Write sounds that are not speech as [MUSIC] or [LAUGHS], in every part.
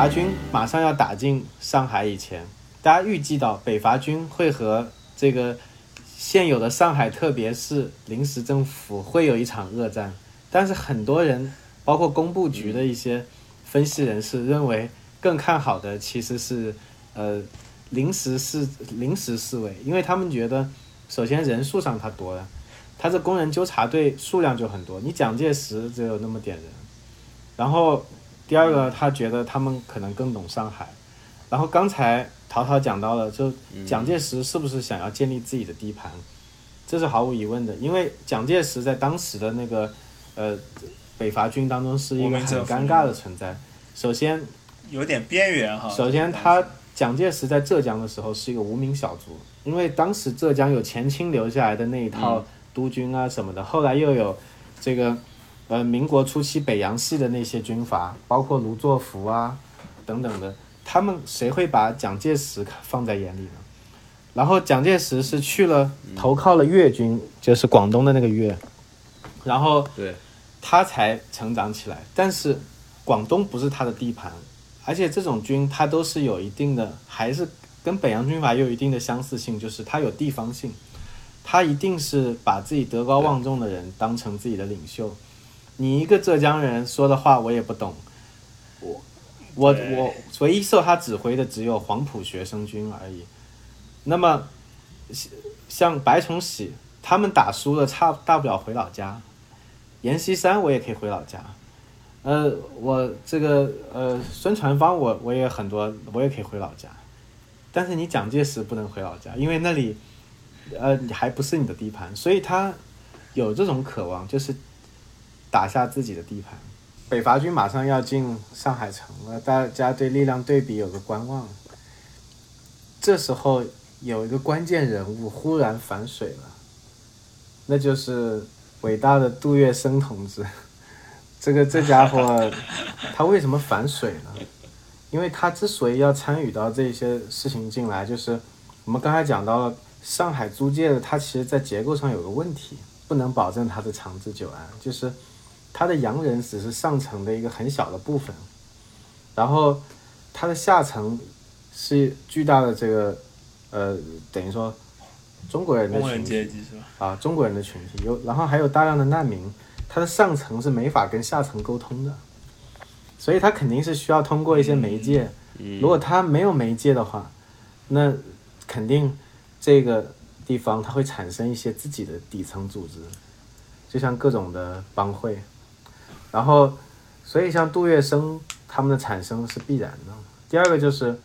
伐军马上要打进上海以前，大家预计到北伐军会和这个现有的上海特别市临时政府会有一场恶战，但是很多人，包括工部局的一些分析人士认为，更看好的其实是呃临时市临时侍卫，因为他们觉得，首先人数上他多了，他这工人纠察队数量就很多，你蒋介石只有那么点人，然后第二个他觉得他们可能更懂上海，然后刚才陶陶讲到了，就蒋介石是不是想要建立自己的地盘，这是毫无疑问的，因为蒋介石在当时的那个呃北伐军当中是一个很尴尬的存在，首先。有点边缘哈。首先，他蒋介石在浙江的时候是一个无名小卒，因为当时浙江有前清留下来的那一套督军啊什么的，后来又有这个呃民国初期北洋系的那些军阀，包括卢作孚啊等等的，他们谁会把蒋介石放在眼里呢？然后蒋介石是去了投靠了粤军，就是广东的那个粤，然后对，他才成长起来。但是广东不是他的地盘。而且这种军他都是有一定的，还是跟北洋军阀有一定的相似性，就是他有地方性，他一定是把自己德高望重的人当成自己的领袖。你一个浙江人说的话我也不懂，我我我唯一受他指挥的只有黄埔学生军而已。那么像白崇禧他们打输了，差大不了回老家。阎锡山我也可以回老家。呃，我这个呃，孙传芳，我我也很多，我也可以回老家，但是你蒋介石不能回老家，因为那里，呃，还不是你的地盘，所以他有这种渴望，就是打下自己的地盘。北伐军马上要进上海城了，大家对力量对比有个观望。这时候有一个关键人物忽然反水了，那就是伟大的杜月笙同志。[LAUGHS] 这个这家伙，[LAUGHS] 他为什么反水呢？因为他之所以要参与到这些事情进来，就是我们刚才讲到了上海租界的，它其实在结构上有个问题，不能保证它的长治久安。就是它的洋人只是上层的一个很小的部分，然后他的下层是巨大的这个呃，等于说中国人的群体啊，中国人的群体有，然后还有大量的难民。他的上层是没法跟下层沟通的，所以他肯定是需要通过一些媒介。如果他没有媒介的话，那肯定这个地方它会产生一些自己的底层组织，就像各种的帮会。然后，所以像杜月笙他们的产生是必然的。第二个就是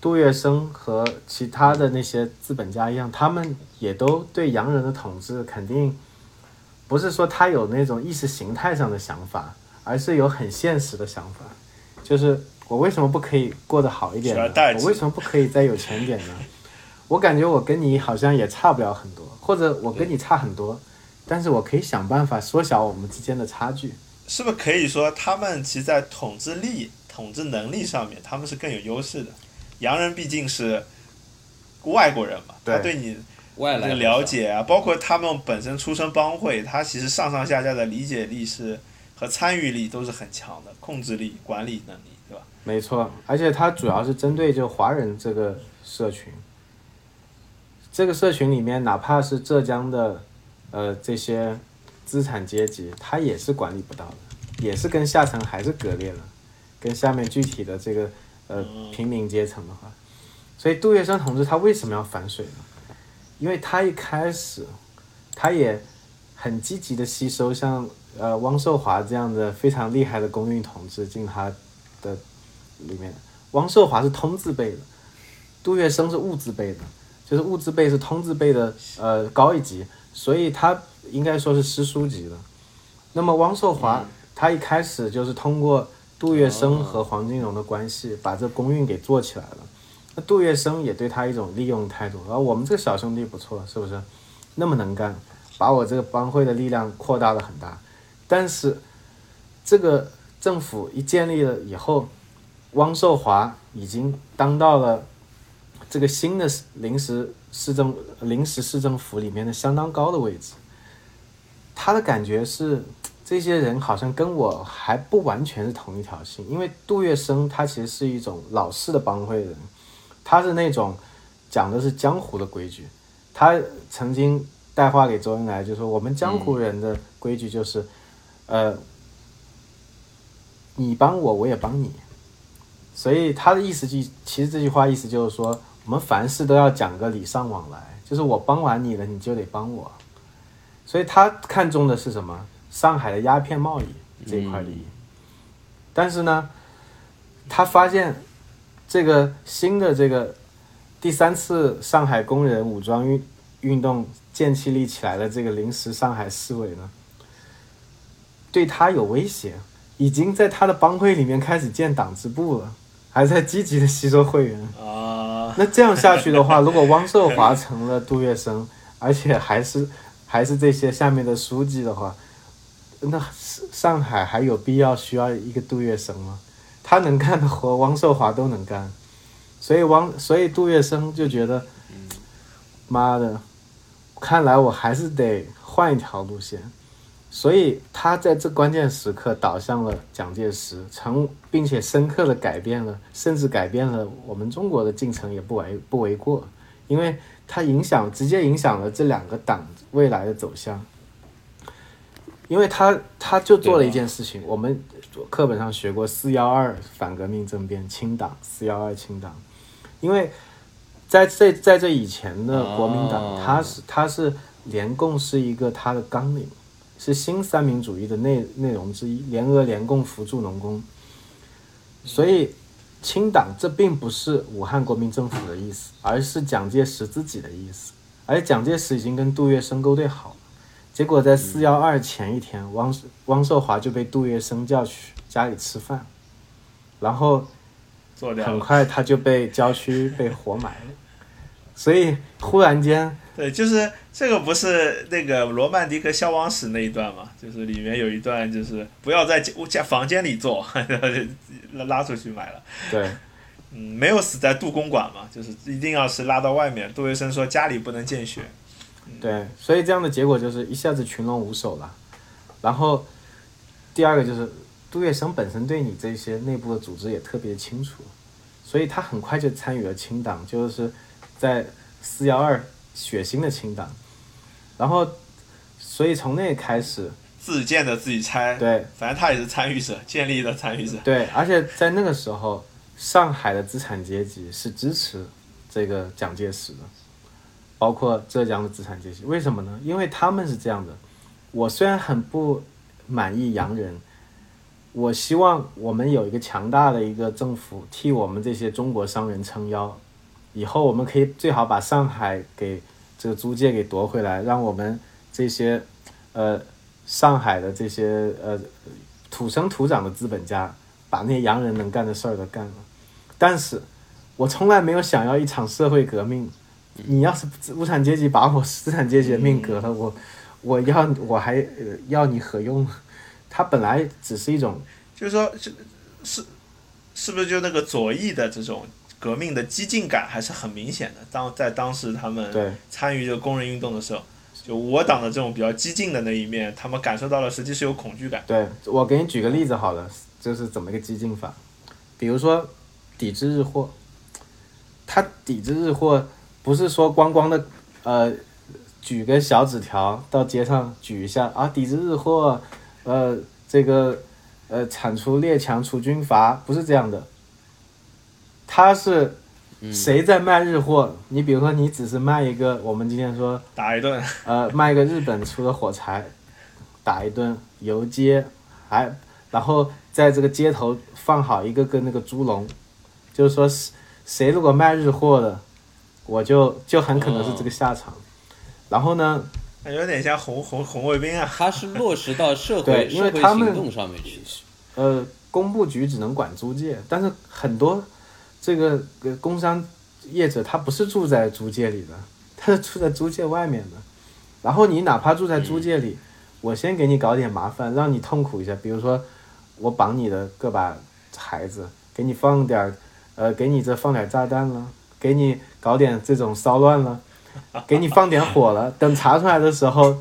杜月笙和其他的那些资本家一样，他们也都对洋人的统治肯定。不是说他有那种意识形态上的想法，而是有很现实的想法，就是我为什么不可以过得好一点呢？我为什么不可以再有钱点呢？我感觉我跟你好像也差不了很多，或者我跟你差很多，但是我可以想办法缩小我们之间的差距。是不是可以说他们其实，在统治力、统治能力上面，他们是更有优势的？洋人毕竟是外国人嘛，他对你。外来了解啊，包括他们本身出身帮会，他其实上上下下的理解力是和参与力都是很强的，控制力、管理能力，对吧？没错，而且他主要是针对就华人这个社群，这个社群里面，哪怕是浙江的，呃，这些资产阶级，他也是管理不到的，也是跟下层还是割裂了，跟下面具体的这个呃平民阶层的话，所以杜月笙同志他为什么要反水呢？因为他一开始，他也很积极的吸收像呃汪寿华这样的非常厉害的工运同志进他的里面。汪寿华是通字辈的，杜月笙是物字辈的，就是物字辈是通字辈的呃高一级，所以他应该说是师叔级的。那么汪寿华他一开始就是通过杜月笙和黄金荣的关系，把这公运给做起来了。那杜月笙也对他一种利用态度，啊我们这个小兄弟不错，是不是？那么能干，把我这个帮会的力量扩大了很大。但是，这个政府一建立了以后，汪寿华已经当到了这个新的临时市政临时市政府里面的相当高的位置。他的感觉是，这些人好像跟我还不完全是同一条心，因为杜月笙他其实是一种老式的帮会人，他是那种讲的是江湖的规矩，他曾经带话给周恩来，就说我们江湖人的规矩就是，呃，你帮我，我也帮你，所以他的意思就其实这句话意思就是说，我们凡事都要讲个礼尚往来，就是我帮完你了，你就得帮我，所以他看中的是什么？上海的鸦片贸易这一块利益，但是呢，他发现这个新的这个第三次上海工人武装运运动建起立起来的这个临时上海市委呢，对他有威胁，已经在他的帮会里面开始建党支部了，还在积极的吸收会员啊。[LAUGHS] 那这样下去的话，如果汪寿华成了杜月笙，而且还是 [LAUGHS] 还是这些下面的书记的话。那上海还有必要需要一个杜月笙吗？他能干的活，汪寿华都能干，所以汪，所以杜月笙就觉得，妈的，看来我还是得换一条路线，所以他在这关键时刻倒向了蒋介石，成并且深刻的改变了，甚至改变了我们中国的进程也不为不为过，因为他影响直接影响了这两个党未来的走向。因为他他就做了一件事情，我们课本上学过四幺二反革命政变清党，四幺二清党。因为在这在这以前的国民党，他是他是联共是一个他的纲领，是新三民主义的内内容之一，联俄联共扶助农工。所以清党这并不是武汉国民政府的意思，而是蒋介石自己的意思，而蒋介石已经跟杜月笙勾兑好。结果在四幺二前一天，汪汪寿华就被杜月笙叫去家里吃饭，然后很快他就被郊区被活埋了。所以忽然间，对，就是这个不是那个罗曼蒂克消亡史那一段嘛？就是里面有一段就是不要在家房间里坐，[LAUGHS] 拉拉出去埋了。对，嗯，没有死在杜公馆嘛？就是一定要是拉到外面。杜月笙说家里不能见血。对，所以这样的结果就是一下子群龙无首了。然后第二个就是杜月笙本身对你这些内部的组织也特别清楚，所以他很快就参与了清党，就是在四幺二血腥的清党。然后，所以从那开始自建的自己拆，对，反正他也是参与者，建立的参与者。对，而且在那个时候，上海的资产阶级是支持这个蒋介石的。包括浙江的资产阶级，为什么呢？因为他们是这样的。我虽然很不满意洋人，我希望我们有一个强大的一个政府替我们这些中国商人撑腰，以后我们可以最好把上海给这个租界给夺回来，让我们这些呃上海的这些呃土生土长的资本家把那些洋人能干的事儿都干了。但是我从来没有想要一场社会革命。你要是无产阶级把我资产阶级的命革了，我我要我还要你何用？他本来只是一种，就是说，是是是不是就那个左翼的这种革命的激进感还是很明显的？当在当时他们参与这个工人运动的时候，就我党的这种比较激进的那一面，他们感受到了，实际是有恐惧感。对我给你举个例子好了，就是怎么个激进法？比如说抵制日货，他抵制日货。不是说光光的，呃，举个小纸条到街上举一下啊，抵制日货，呃，这个，呃，铲除列强除军阀，不是这样的。他是谁在卖日货？你比如说，你只是卖一个，我们今天说打一顿，呃，卖一个日本出的火柴，打一顿游街，还然后在这个街头放好一个个那个猪笼，就是说，谁如果卖日货的。我就就很可能是这个下场，然后呢？有点像红红红卫兵啊。他是落实到社会社会行动上面去。呃，工部局只能管租界，但是很多这个工商业者他不是住在租界里的，他是住在租界外面的。然后你哪怕住在租界里，我先给你搞点麻烦，让你痛苦一下，比如说我绑你的个把孩子，给你放点，呃，给你这放点炸弹了。给你搞点这种骚乱了，[LAUGHS] 给你放点火了，等查出来的时候，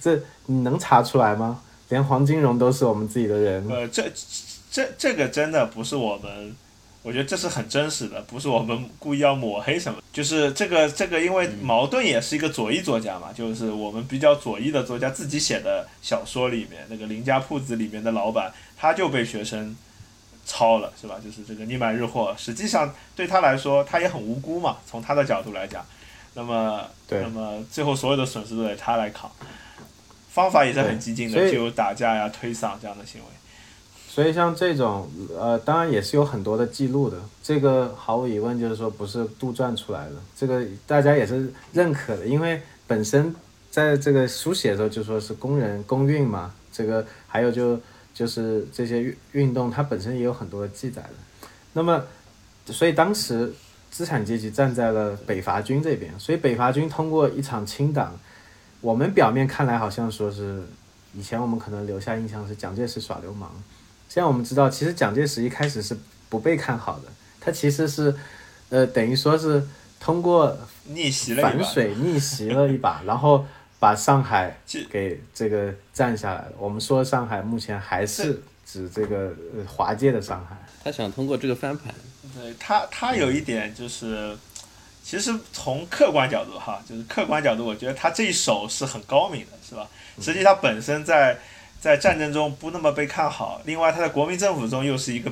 这你能查出来吗？连黄金荣都是我们自己的人。呃，这这这个真的不是我们。我觉得这是很真实的，不是我们故意要抹黑什么。就是这个这个，因为矛盾也是一个左翼作家嘛，就是我们比较左翼的作家自己写的小说里面，那个林家铺子里面的老板，他就被学生抄了，是吧？就是这个你买日货，实际上对他来说，他也很无辜嘛。从他的角度来讲，那么那么最后所有的损失都得他来扛，方法也是很激进的，就有打架呀、推搡这样的行为。所以像这种，呃，当然也是有很多的记录的。这个毫无疑问就是说不是杜撰出来的，这个大家也是认可的。因为本身在这个书写的时候就说是工人工运嘛，这个还有就就是这些运运动，它本身也有很多的记载的。那么，所以当时资产阶级站在了北伐军这边，所以北伐军通过一场清党，我们表面看来好像说是以前我们可能留下印象是蒋介石耍流氓。现在我们知道，其实蒋介石一开始是不被看好的，他其实是，呃，等于说是通过逆袭了反水逆袭了一把，然后把上海给这个占下来了。我们说上海目前还是指这个华界的上海。他想通过这个翻盘。对他，他有一点就是，其实从客观角度哈，就是客观角度，我觉得他这一手是很高明的，是吧？实际他本身在。在战争中不那么被看好，另外他在国民政府中又是一个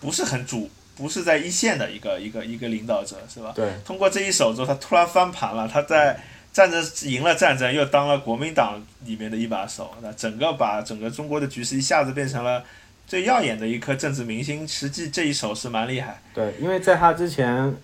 不是很主，不是在一线的一个一个一个领导者，是吧？对。通过这一手之后，他突然翻盘了，他在战争赢了战争，又当了国民党里面的一把手，那整个把整个中国的局势一下子变成了最耀眼的一颗政治明星。实际这一手是蛮厉害。对，因为在他之前，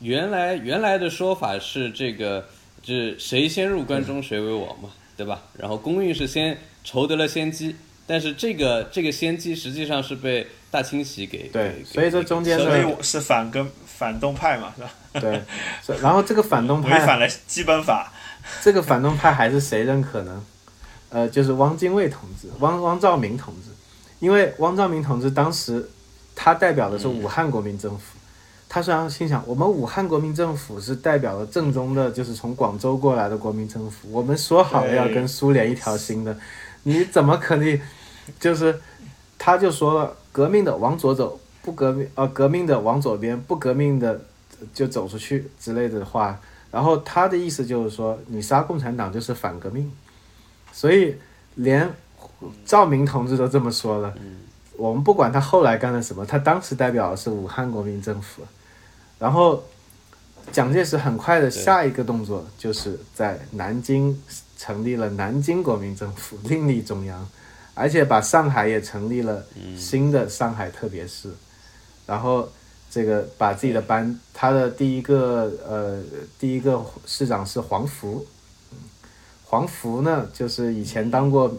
原来原来的说法是这个，就是谁先入关中谁为王嘛，对吧？然后公运是先。筹得了先机，但是这个这个先机实际上是被大清洗给对，所以这中间所以是反跟反动派嘛，是吧？对，然后这个反动派违反了基本法，这个反动派还是谁认可呢？呃，就是汪精卫同志，汪汪兆铭同志，因为汪兆铭同志当时他代表的是武汉国民政府。他虽然心想，我们武汉国民政府是代表了正宗的，就是从广州过来的国民政府。我们说好了要跟苏联一条心的，你怎么可能？就是他就说了，革命的往左走，不革命呃，革命的往左边，不革命的就走出去之类的话。然后他的意思就是说，你杀共产党就是反革命。所以连赵明同志都这么说了。我们不管他后来干了什么，他当时代表的是武汉国民政府。然后，蒋介石很快的下一个动作就是在南京成立了南京国民政府，另立中央，而且把上海也成立了新的上海特别市。然后，这个把自己的班，他的第一个呃第一个市长是黄福，黄福呢就是以前当过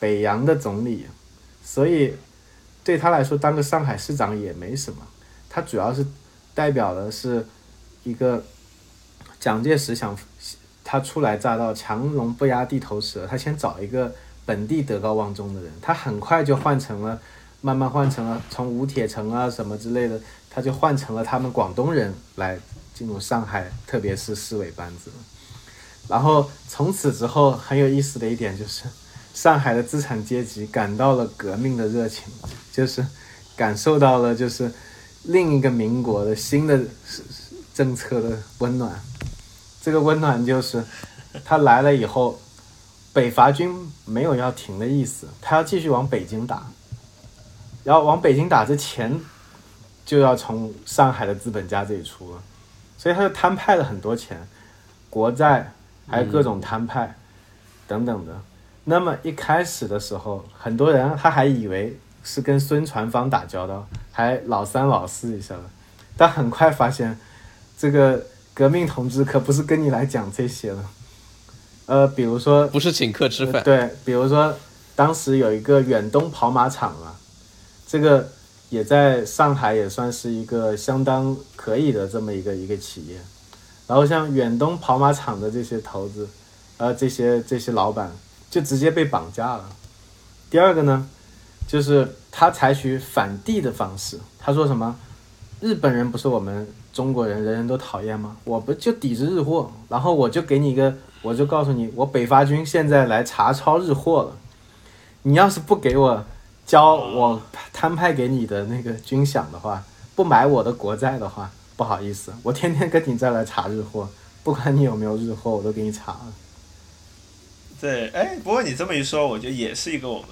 北洋的总理，所以对他来说当个上海市长也没什么，他主要是。代表的是一个蒋介石想他初来乍到，强龙不压地头蛇，他先找一个本地德高望重的人，他很快就换成了，慢慢换成了从吴铁城啊什么之类的，他就换成了他们广东人来进入上海，特别是市委班子。然后从此之后，很有意思的一点就是，上海的资产阶级感到了革命的热情，就是感受到了就是。另一个民国的新的政策的温暖，这个温暖就是他来了以后，北伐军没有要停的意思，他要继续往北京打，然后往北京打之前就要从上海的资本家这里出了，所以他就摊派了很多钱，国债还有各种摊派等等的。那么一开始的时候，很多人他还以为。是跟孙传芳打交道，还老三老四一下了，但很快发现，这个革命同志可不是跟你来讲这些的。呃，比如说，不是请客吃饭。对，比如说，当时有一个远东跑马场啊，这个也在上海也算是一个相当可以的这么一个一个企业。然后像远东跑马场的这些投资，呃，这些这些老板就直接被绑架了。第二个呢？就是他采取反帝的方式，他说什么？日本人不是我们中国人人人都讨厌吗？我不就抵制日货，然后我就给你一个，我就告诉你，我北伐军现在来查抄日货了。你要是不给我交我摊派给你的那个军饷的话，不买我的国债的话，不好意思，我天天跟你再来查日货，不管你有没有日货，我都给你查。对，哎，不过你这么一说，我觉得也是一个我们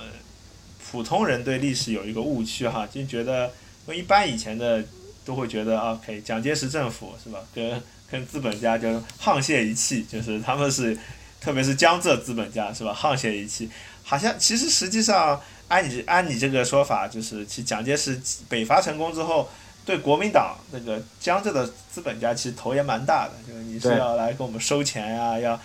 普通人对历史有一个误区哈，就觉得，因为一般以前的都会觉得，OK，蒋介石政府是吧，跟跟资本家就沆瀣一气，就是他们是，特别是江浙资本家是吧，沆瀣一气，好像其实实际上按你按你这个说法，就是其蒋介石北伐成功之后。对国民党那个江浙的资本家其实头也蛮大的，就是你是要来给我们收钱呀，要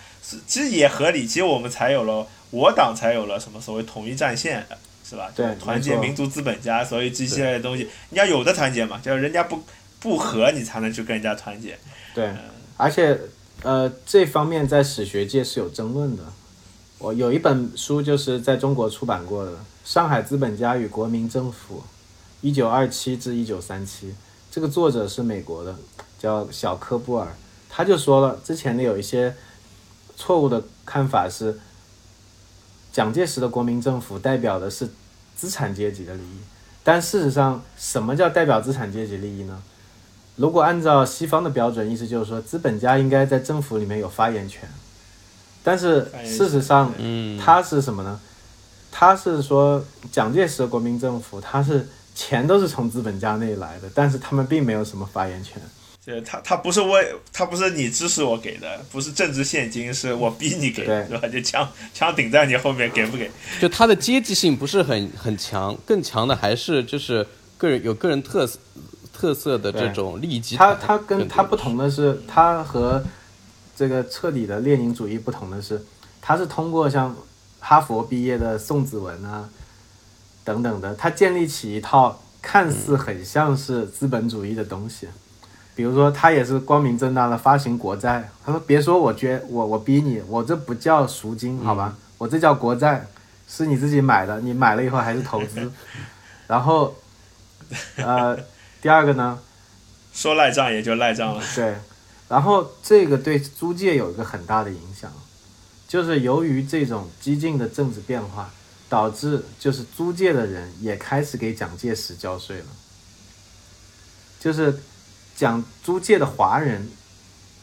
其实也合理，其实我们才有了我党才有了什么所谓统一战线，是吧？对，团结民族资本家，所以这些东西你要有的团结嘛，就是人家不不和你才能去跟人家团结。对，而且呃这方面在史学界是有争论的。我有一本书就是在中国出版过的《上海资本家与国民政府》。一九二七至一九三七，这个作者是美国的，叫小科布尔，他就说了，之前的有一些错误的看法是，蒋介石的国民政府代表的是资产阶级的利益，但事实上，什么叫代表资产阶级利益呢？如果按照西方的标准，意思就是说，资本家应该在政府里面有发言权，但是事实上，嗯，他是什么呢？他是说，蒋介石的国民政府，他是。钱都是从资本家那里来的，但是他们并没有什么发言权。就他他不是为他不是你支持我给的，不是政治现金，是我逼你给，是吧？就枪枪顶在你后面，给不给？就他的阶级性不是很很强，更强的还是就是个人有个人特色特色的这种利益集团。他他跟他不同的是，他和这个彻底的列宁主义不同的是，他是通过像哈佛毕业的宋子文啊。等等的，他建立起一套看似很像是资本主义的东西，比如说他也是光明正大的发行国债。他说：“别说我捐我我逼你，我这不叫赎金，好吧？我这叫国债，是你自己买的，你买了以后还是投资。[LAUGHS] 然后，呃，第二个呢，说赖账也就赖账了。对，然后这个对租界有一个很大的影响，就是由于这种激进的政治变化。导致就是租界的人也开始给蒋介石交税了，就是讲租界的华人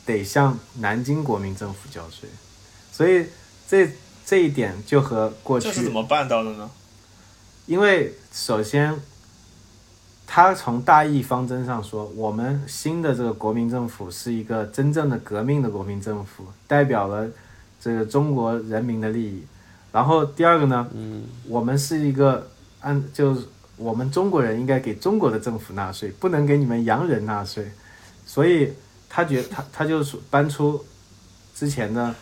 得向南京国民政府交税，所以这这一点就和过去这是怎么办到的呢？因为首先他从大义方针上说，我们新的这个国民政府是一个真正的革命的国民政府，代表了这个中国人民的利益。然后第二个呢，嗯，我们是一个按就是我们中国人应该给中国的政府纳税，不能给你们洋人纳税，所以他觉得他他就搬出之前的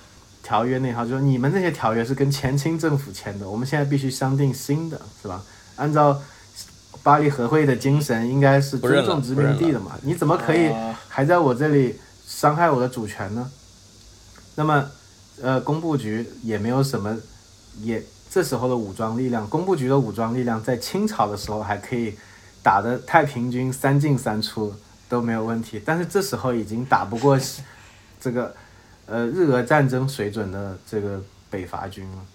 条约那套，就说你们那些条约是跟前清政府签的，我们现在必须商定新的，是吧？按照巴黎和会的精神，应该是尊重殖民地的嘛，你怎么可以还在我这里伤害我的主权呢？那么，呃，工部局也没有什么。也这时候的武装力量，工部局的武装力量在清朝的时候还可以打的太平军三进三出都没有问题，但是这时候已经打不过这个呃日俄战争水准的这个北伐军了，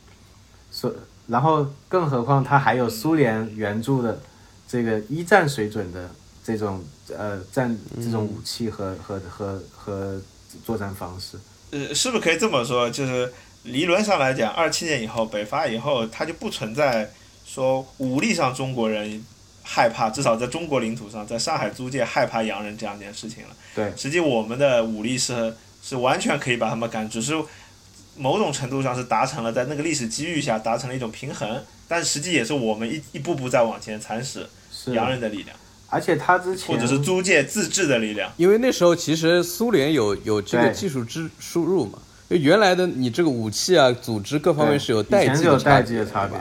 所然后更何况他还有苏联援助的这个一战水准的这种呃战这种武器和和和和作战方式，呃，是不是可以这么说，就是？理论上来讲，二七年以后北伐以后，它就不存在说武力上中国人害怕，至少在中国领土上，在上海租界害怕洋人这样一件事情了。对，实际我们的武力是是完全可以把他们赶，只是某种程度上是达成了在那个历史机遇下达成了一种平衡，但实际也是我们一一步步在往前蚕食洋人的力量，而且他之前或者是租界自治的力量，因为那时候其实苏联有有这个技术支输入嘛。就原来的你这个武器啊，组织各方面是有代际的差别，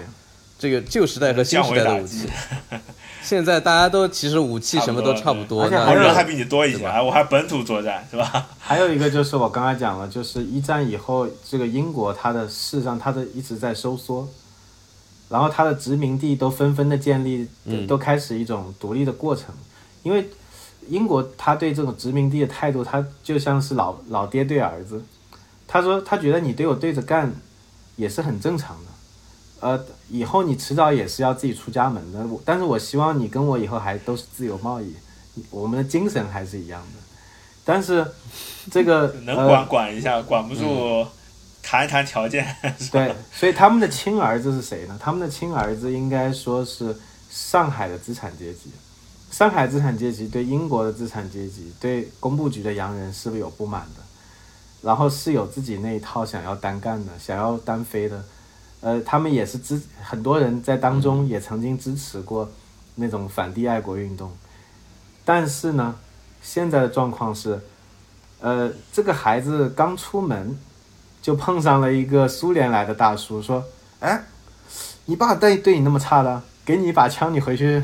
这个旧时代和新时代的武器，[LAUGHS] 现在大家都其实武器什么都差不多，而且还人还比你多一些，我还本土作战是吧？还有一个就是我刚才讲了，就是一战以后，这个英国它的事实上它的一直在收缩，然后它的殖民地都纷纷的建立，都开始一种独立的过程，因为英国他对这种殖民地的态度，他就像是老老爹对儿子。他说：“他觉得你对我对着干，也是很正常的。呃，以后你迟早也是要自己出家门的。但是我希望你跟我以后还都是自由贸易，我们的精神还是一样的。但是 [LAUGHS] 这个能管管一下，管不住，谈一谈条件。对，所以他们的亲儿子是谁呢？他们的亲儿子应该说是上海的资产阶级。上海资产阶级对英国的资产阶级、对工部局的洋人是不是有不满的？然后是有自己那一套想要单干的、想要单飞的。呃，他们也是支很多人在当中也曾经支持过那种反帝爱国运动。但是呢，现在的状况是，呃，这个孩子刚出门就碰上了一个苏联来的大叔，说：“哎，你爸对对你那么差的，给你一把枪，你回去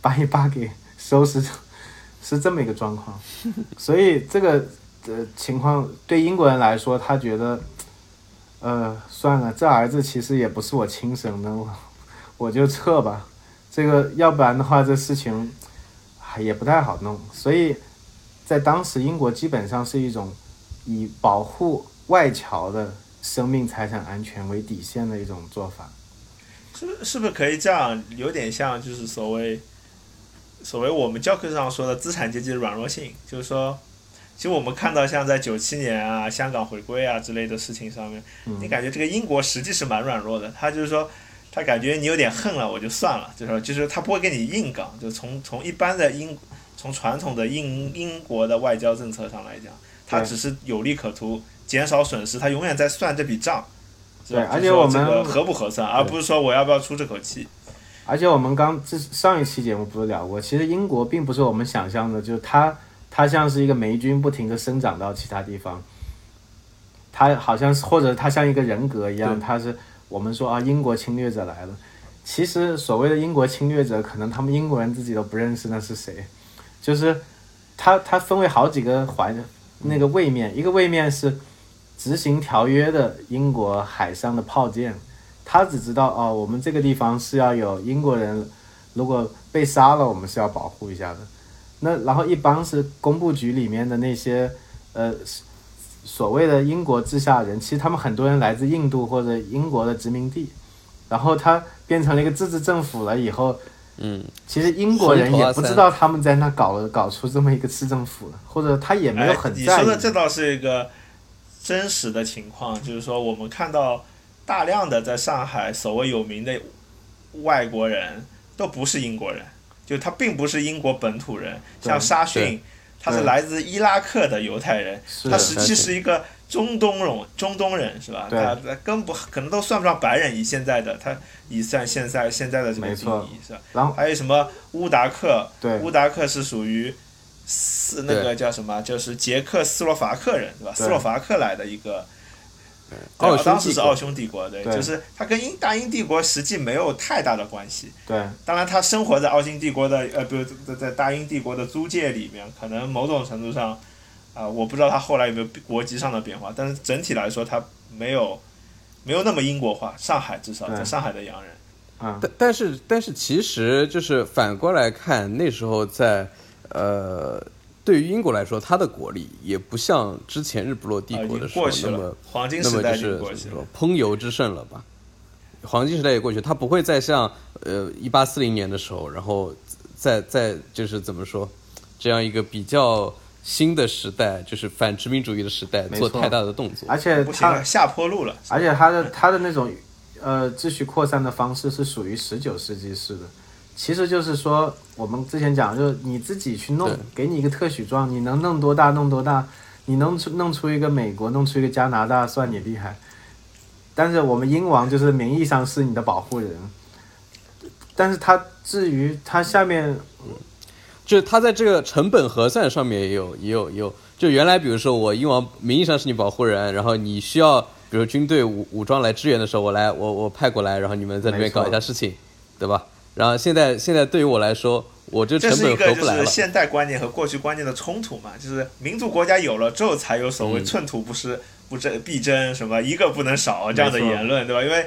把你爸给。”收拾是这么一个状况，所以这个呃情况对英国人来说，他觉得，呃，算了，这儿子其实也不是我亲生的，我就撤吧。这个要不然的话，这事情也不太好弄。所以在当时，英国基本上是一种以保护外侨的生命财产安全为底线的一种做法。是不是是不是可以这样？有点像就是所谓。所谓我们教科书上说的资产阶级的软弱性，就是说，其实我们看到像在九七年啊、香港回归啊之类的事情上面，你感觉这个英国实际是蛮软弱的。他就是说，他感觉你有点恨了，我就算了，就是说，就是他不会跟你硬刚。就从从一般的英，从传统的英英国的外交政策上来讲，他只是有利可图，减少损失，他永远在算这笔账，对，而且我们合不合算，而不是说我要不要出这口气。而且我们刚这上一期节目不是聊过，其实英国并不是我们想象的，就是它它像是一个霉菌不停的生长到其他地方，它好像是或者它像一个人格一样，它是我们说啊英国侵略者来了，其实所谓的英国侵略者，可能他们英国人自己都不认识那是谁，就是它它分为好几个环那个位面，一个位面是执行条约的英国海上的炮舰。他只知道哦，我们这个地方是要有英国人，如果被杀了，我们是要保护一下的。那然后一般是工部局里面的那些呃所谓的英国治下人，其实他们很多人来自印度或者英国的殖民地，然后他变成了一个自治政府了以后，嗯，其实英国人也不知道他们在那搞了搞出这么一个市政府了，或者他也没有很在意。你说的这倒是一个真实的情况，就是说我们看到。大量的在上海所谓有名的外国人都不是英国人，就他并不是英国本土人。像沙逊，他是来自伊拉克的犹太人，他实际是一个中东人，中东人是吧？他根本可能都算不上白人，以现在的他以算现在现在的这个定义是吧？然后还有什么乌达克？乌达克是属于斯那个叫什么？就是捷克斯洛伐克人是吧？斯洛伐克来的一个。奥当时是奥匈帝国，对，就是他跟英大英帝国实际没有太大的关系。对，当然他生活在奥匈帝国的呃，比如在在大英帝国的租界里面，可能某种程度上，啊，我不知道他后来有没有国籍上的变化，但是整体来说他没有没有那么英国化。上海至少在上海的洋人，啊，但但是但是其实就是反过来看，那时候在呃。对于英国来说，它的国力也不像之前日不落帝国的时候那么那么就是说烹油之盛了吧？黄金时代也过去，它不会再像呃一八四零年的时候，然后再再就是怎么说这样一个比较新的时代，就是反殖民主义的时代做太大的动作。而且它下坡路了，而且它的它的那种呃秩序扩散的方式是属于十九世纪式的。其实就是说，我们之前讲，就是你自己去弄，给你一个特许状，你能弄多大弄多大，你能出弄出一个美国，弄出一个加拿大，算你厉害。但是我们英王就是名义上是你的保护人，但是他至于他下面，就是他在这个成本核算上面也有也有有，就原来比如说我英王名义上是你保护人，然后你需要比如军队武武装来支援的时候，我来我我派过来，然后你们在那边搞一下事情，对吧？然后现在现在对于我来说，我这成本合不来了。现代观念和过去观念的冲突嘛，就是民族国家有了之后，才有所谓寸土不失不争必争什么一个不能少这样的言论，对吧？因为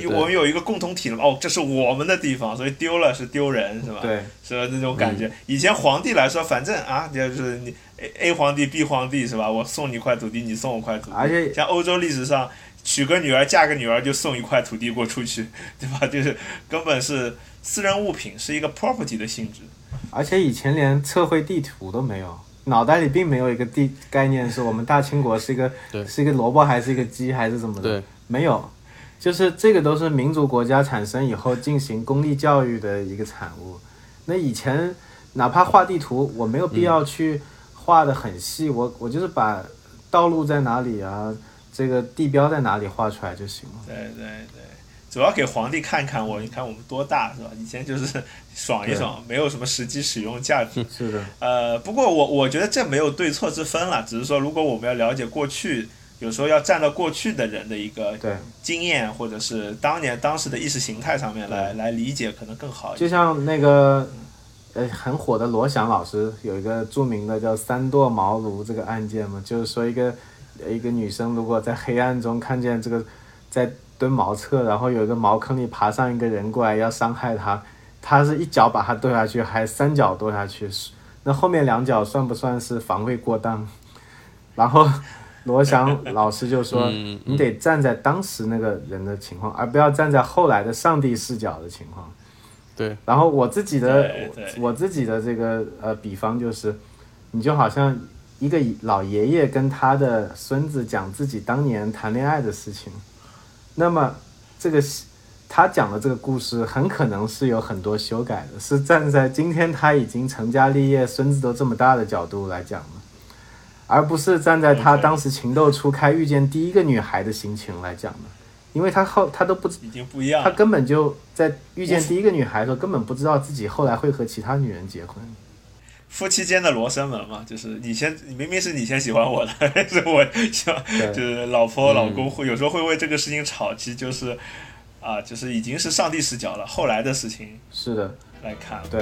你我们有一个共同体了嘛，哦，这是我们的地方，所以丢了是丢人，是吧？对，是吧？那种感觉。以前皇帝来说，反正啊，就是你 A A 皇帝 B 皇帝是吧？我送你一块土地，你送我块土地。而且像欧洲历史上。娶个女儿嫁个女儿就送一块土地过出去，[LAUGHS] 对吧？就是根本是私人物品，是一个 property 的性质。而且以前连测绘地图都没有，脑袋里并没有一个地概念，是我们大清国是一个是一个萝卜还是一个鸡还是怎么的？没有，就是这个都是民族国家产生以后进行公立教育的一个产物。那以前哪怕画地图，我没有必要去画的很细，我我就是把道路在哪里啊，这个地标在哪里画出来就行了。对对对。主要给皇帝看看我，你看我们多大是吧？以前就是爽一爽，没有什么实际使用价值。[LAUGHS] 是的。呃，不过我我觉得这没有对错之分了，只是说如果我们要了解过去，有时候要站到过去的人的一个经验，或者是当年当时的意识形态上面来来理解，可能更好。就像那个呃很火的罗翔老师有一个著名的叫三垛茅庐这个案件嘛，就是说一个一个女生如果在黑暗中看见这个在。蹲茅厕，然后有一个茅坑里爬上一个人过来要伤害她，她是一脚把他跺下去，还三脚跺下去，那后面两脚算不算是防卫过当？然后罗翔老师就说，你得站在当时那个人的情况，而不要站在后来的上帝视角的情况。对。然后我自己的我自己的这个呃比方就是，你就好像一个老爷爷跟他的孙子讲自己当年谈恋爱的事情。那么，这个他讲的这个故事很可能是有很多修改的，是站在今天他已经成家立业、孙子都这么大的角度来讲的，而不是站在他当时情窦初开遇见第一个女孩的心情来讲的，因为他后他都不已经不一样，他根本就在遇见第一个女孩的时候根本不知道自己后来会和其他女人结婚。夫妻间的罗生门嘛，就是你先，明明是你先喜欢我的，[LAUGHS] 是我喜欢，就是老婆老公会有时候会为这个事情吵，其实就是，啊，就是已经是上帝视角了，后来的事情是的，来看，对。